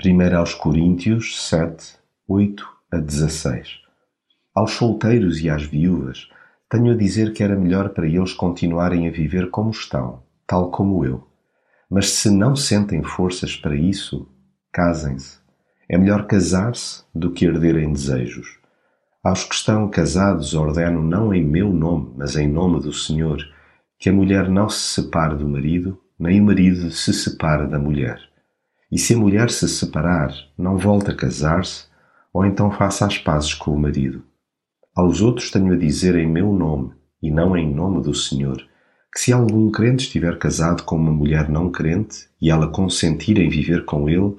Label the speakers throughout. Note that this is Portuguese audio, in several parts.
Speaker 1: 1 aos Coríntios 7, 8 a 16 Aos solteiros e às viúvas tenho a dizer que era melhor para eles continuarem a viver como estão, tal como eu. Mas se não sentem forças para isso, casem-se. É melhor casar-se do que herder em desejos. Aos que estão casados ordeno não em meu nome, mas em nome do Senhor, que a mulher não se separe do marido, nem o marido se separe da mulher. E se a mulher se separar, não volte a casar-se, ou então faça as pazes com o marido. Aos outros tenho a dizer em meu nome, e não em nome do Senhor, que se algum crente estiver casado com uma mulher não crente e ela consentir em viver com ele,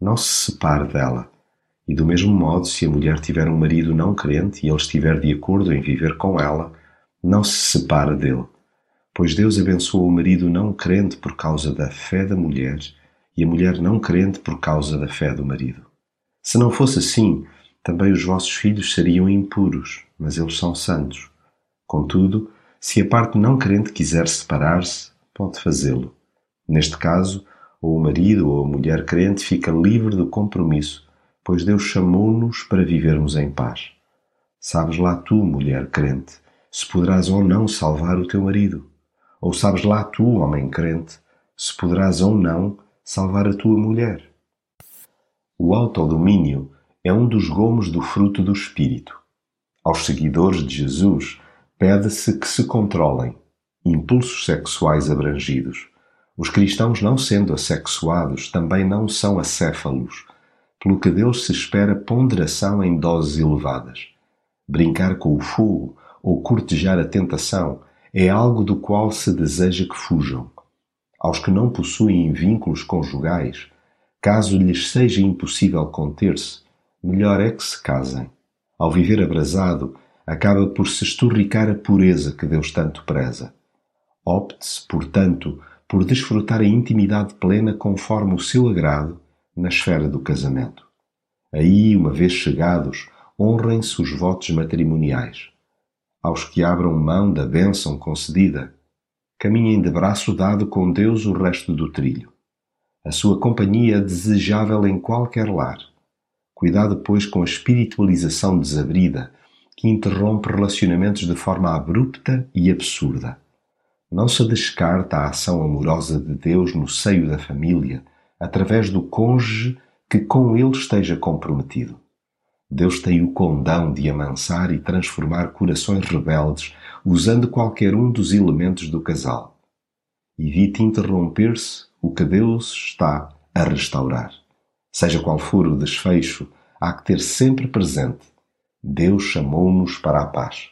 Speaker 1: não se separe dela. E do mesmo modo, se a mulher tiver um marido não crente e ele estiver de acordo em viver com ela, não se separe dele. Pois Deus abençoa o marido não crente por causa da fé da mulher e a mulher não crente por causa da fé do marido. Se não fosse assim, também os vossos filhos seriam impuros, mas eles são santos. Contudo, se a parte não crente quiser separar-se, pode fazê-lo. Neste caso, ou o marido ou a mulher crente fica livre do compromisso, pois Deus chamou-nos para vivermos em paz. Sabes lá tu, mulher crente, se poderás ou não salvar o teu marido. Ou sabes lá tu, homem crente, se poderás ou não salvar a tua mulher. O autodomínio é um dos gomos do fruto do Espírito. Aos seguidores de Jesus, pede-se que se controlem impulsos sexuais abrangidos. Os cristãos, não sendo assexuados, também não são acéfalos, pelo que deles se espera ponderação em doses elevadas. Brincar com o fogo ou cortejar a tentação é algo do qual se deseja que fujam. Aos que não possuem vínculos conjugais, caso lhes seja impossível conter-se, melhor é que se casem. Ao viver abrasado, acaba por se esturricar a pureza que Deus tanto preza. Opte-se, portanto, por desfrutar a intimidade plena conforme o seu agrado na esfera do casamento. Aí, uma vez chegados, honrem-se os votos matrimoniais. Aos que abram mão da bênção concedida, caminhem de braço dado com Deus o resto do trilho. A sua companhia é desejável em qualquer lar Cuidado, pois, com a espiritualização desabrida que interrompe relacionamentos de forma abrupta e absurda. Não se descarta a ação amorosa de Deus no seio da família, através do cônjuge que com ele esteja comprometido. Deus tem o condão de amansar e transformar corações rebeldes usando qualquer um dos elementos do casal. Evite interromper-se o que Deus está a restaurar. Seja qual for o desfecho, há que ter sempre presente: Deus chamou-nos para a paz.